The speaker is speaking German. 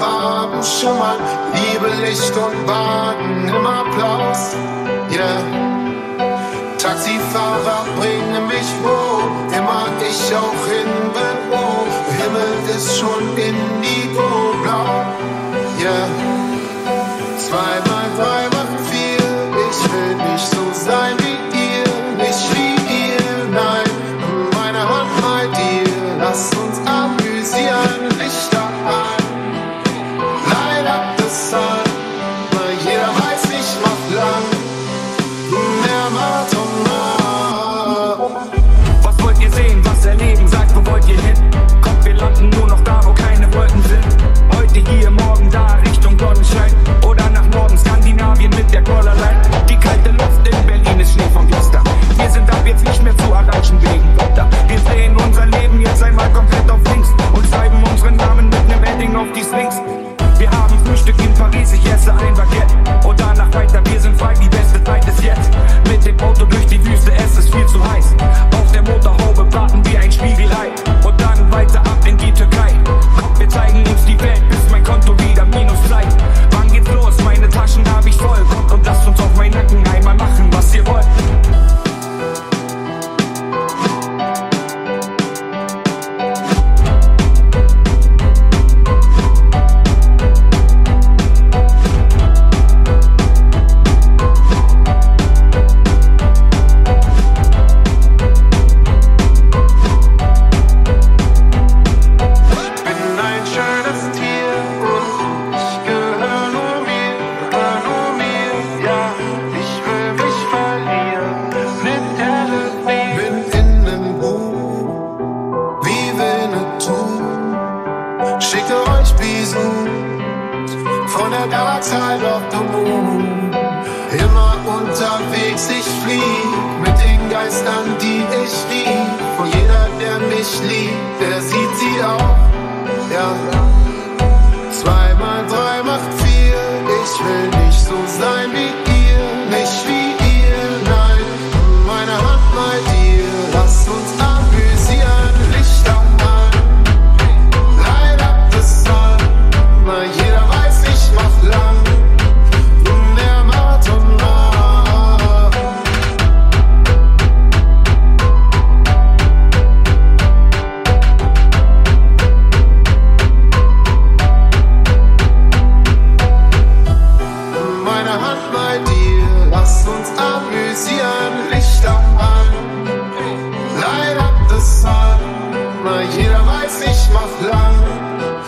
Farben schimmern, Liebe, Licht und Wagen im Applaus. Yeah. Taxifahrer bringen mich wo immer ich auch hin bin. Oh, Himmel ist schon in die Indigo. the dark side of the moon. Immer unterwegs, ich flieg mit den Geistern, die ich lieb. Von jeder, der mich liebt, der amüsieren, Lichter an, Leid ab das an, na jeder weiß, ich mach lang.